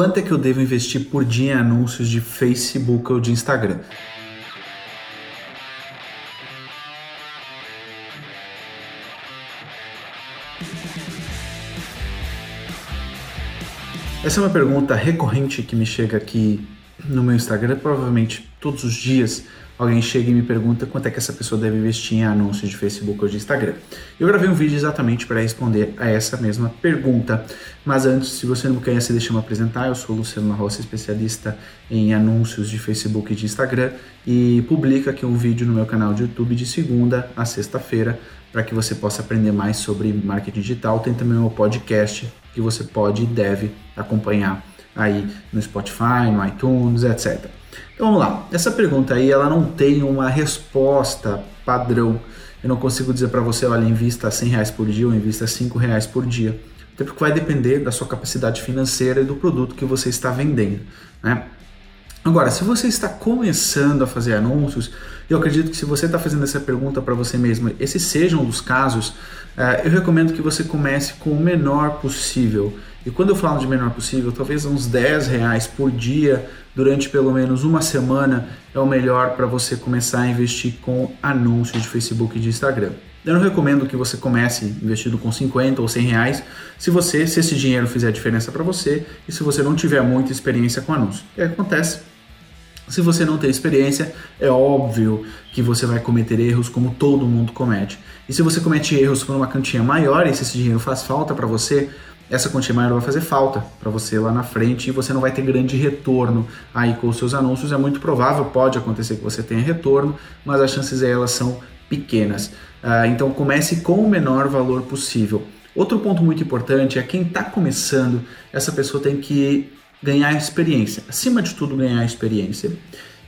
quanto é que eu devo investir por dia em anúncios de Facebook ou de Instagram? Essa é uma pergunta recorrente que me chega aqui no meu Instagram, provavelmente todos os dias alguém chega e me pergunta quanto é que essa pessoa deve investir em anúncios de Facebook ou de Instagram. Eu gravei um vídeo exatamente para responder a essa mesma pergunta, mas antes, se você não me conhece, deixa eu me apresentar. Eu sou Luciano Rossi, especialista em anúncios de Facebook e de Instagram e publico aqui um vídeo no meu canal de YouTube de segunda a sexta-feira para que você possa aprender mais sobre marketing digital. Tem também o meu podcast que você pode e deve acompanhar aí no Spotify, no iTunes, etc. Então vamos lá. Essa pergunta aí ela não tem uma resposta padrão. Eu não consigo dizer para você, olha, invista 100 reais por dia ou invista 5 reais por dia. Até porque vai depender da sua capacidade financeira e do produto que você está vendendo. Né? Agora, se você está começando a fazer anúncios, eu acredito que se você está fazendo essa pergunta para você mesmo, esses sejam os casos, eh, eu recomendo que você comece com o menor possível. E quando eu falo de menor possível, talvez uns 10 reais por dia durante pelo menos uma semana é o melhor para você começar a investir com anúncios de Facebook e de Instagram. Eu não recomendo que você comece investindo com 50 ou 100 reais se você, se esse dinheiro fizer diferença para você e se você não tiver muita experiência com anúncio. O que acontece? Se você não tem experiência, é óbvio que você vai cometer erros como todo mundo comete. E se você comete erros por uma quantia maior e se esse dinheiro faz falta para você, essa quantia maior vai fazer falta para você lá na frente e você não vai ter grande retorno aí com os seus anúncios. É muito provável, pode acontecer que você tenha retorno, mas as chances elas são pequenas. Uh, então comece com o menor valor possível. Outro ponto muito importante é quem está começando, essa pessoa tem que ganhar experiência. Acima de tudo, ganhar experiência.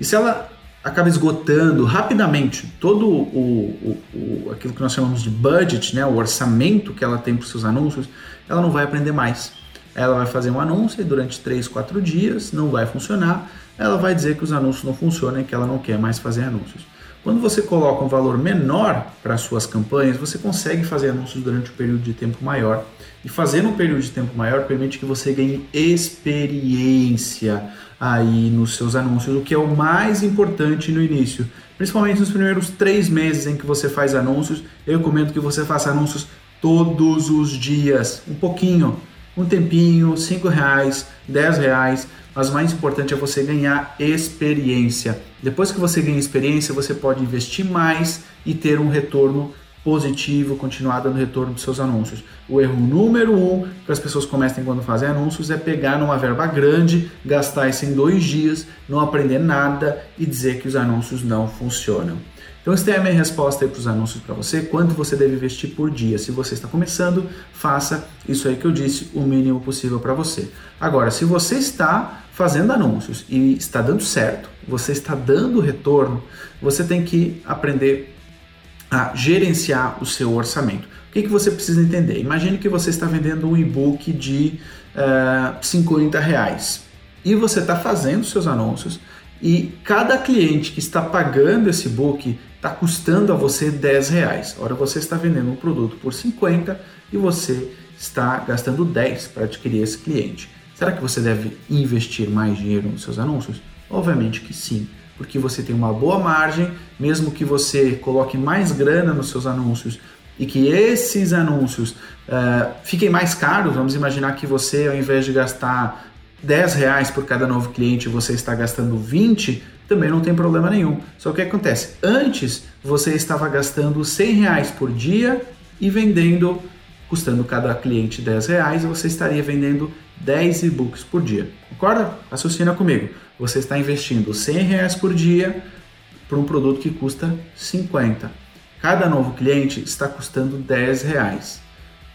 E se ela acaba esgotando rapidamente todo o, o, o, aquilo que nós chamamos de budget, né, o orçamento que ela tem para os seus anúncios, ela não vai aprender mais. Ela vai fazer um anúncio e durante 3, 4 dias não vai funcionar. Ela vai dizer que os anúncios não funcionam e que ela não quer mais fazer anúncios. Quando você coloca um valor menor para suas campanhas, você consegue fazer anúncios durante um período de tempo maior. E fazer um período de tempo maior permite que você ganhe experiência aí nos seus anúncios, o que é o mais importante no início. Principalmente nos primeiros três meses em que você faz anúncios, eu recomendo que você faça anúncios todos os dias, um pouquinho, um tempinho, cinco reais, dez reais, mas o mais importante é você ganhar experiência. Depois que você ganha experiência, você pode investir mais e ter um retorno positivo, continuar dando retorno dos seus anúncios. O erro número um que as pessoas cometem quando fazem anúncios é pegar numa verba grande, gastar isso em dois dias, não aprender nada e dizer que os anúncios não funcionam. Então, essa é a minha resposta para os anúncios para você. Quanto você deve investir por dia? Se você está começando, faça isso aí que eu disse, o mínimo possível para você. Agora, se você está fazendo anúncios e está dando certo, você está dando retorno, você tem que aprender a gerenciar o seu orçamento. O que, que você precisa entender? Imagine que você está vendendo um e-book de uh, eh, 50 reais e você está fazendo seus anúncios e cada cliente que está pagando esse book está custando a você 10 reais. Ora, você está vendendo um produto por 50 e você está gastando 10 para adquirir esse cliente. Será que você deve investir mais dinheiro nos seus anúncios? Obviamente que sim porque você tem uma boa margem, mesmo que você coloque mais grana nos seus anúncios e que esses anúncios uh, fiquem mais caros, vamos imaginar que você, ao invés de gastar 10 reais por cada novo cliente, você está gastando 20, também não tem problema nenhum. Só que o que acontece? Antes você estava gastando 100 reais por dia e vendendo, custando cada cliente 10 reais, você estaria vendendo 10 e-books por dia. Concorda? Raciocina comigo você está investindo 100 reais por dia para um produto que custa 50. Cada novo cliente está custando 10 reais.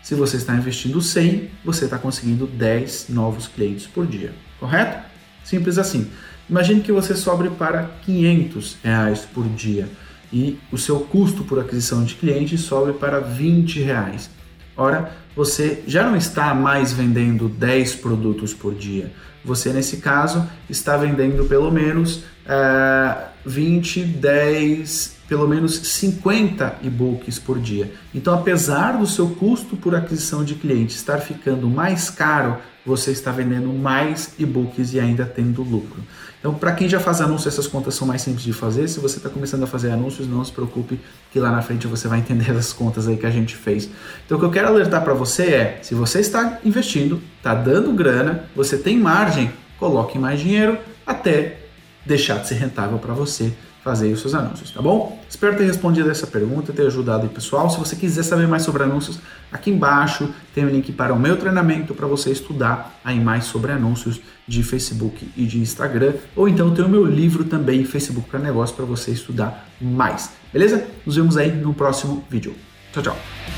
Se você está investindo 100, você está conseguindo 10 novos clientes por dia, correto? Simples assim. Imagine que você sobre para 500 reais por dia e o seu custo por aquisição de clientes sobe para 20 reais. Ora, você já não está mais vendendo 10 produtos por dia. Você, nesse caso, está vendendo pelo menos uh, 20, 10, pelo menos 50 e-books por dia. Então, apesar do seu custo por aquisição de cliente estar ficando mais caro você está vendendo mais e-books e ainda tendo lucro. Então, para quem já faz anúncios, essas contas são mais simples de fazer. Se você está começando a fazer anúncios, não se preocupe que lá na frente você vai entender as contas aí que a gente fez. Então, o que eu quero alertar para você é, se você está investindo, está dando grana, você tem margem, coloque mais dinheiro até deixar de ser rentável para você fazer os seus anúncios, tá bom? Espero ter respondido essa pergunta, ter ajudado aí pessoal. Se você quiser saber mais sobre anúncios, aqui embaixo tem o um link para o meu treinamento para você estudar aí mais sobre anúncios de Facebook e de Instagram, ou então tem o meu livro também, Facebook para Negócio, para você estudar mais. Beleza? Nos vemos aí no próximo vídeo. Tchau, tchau.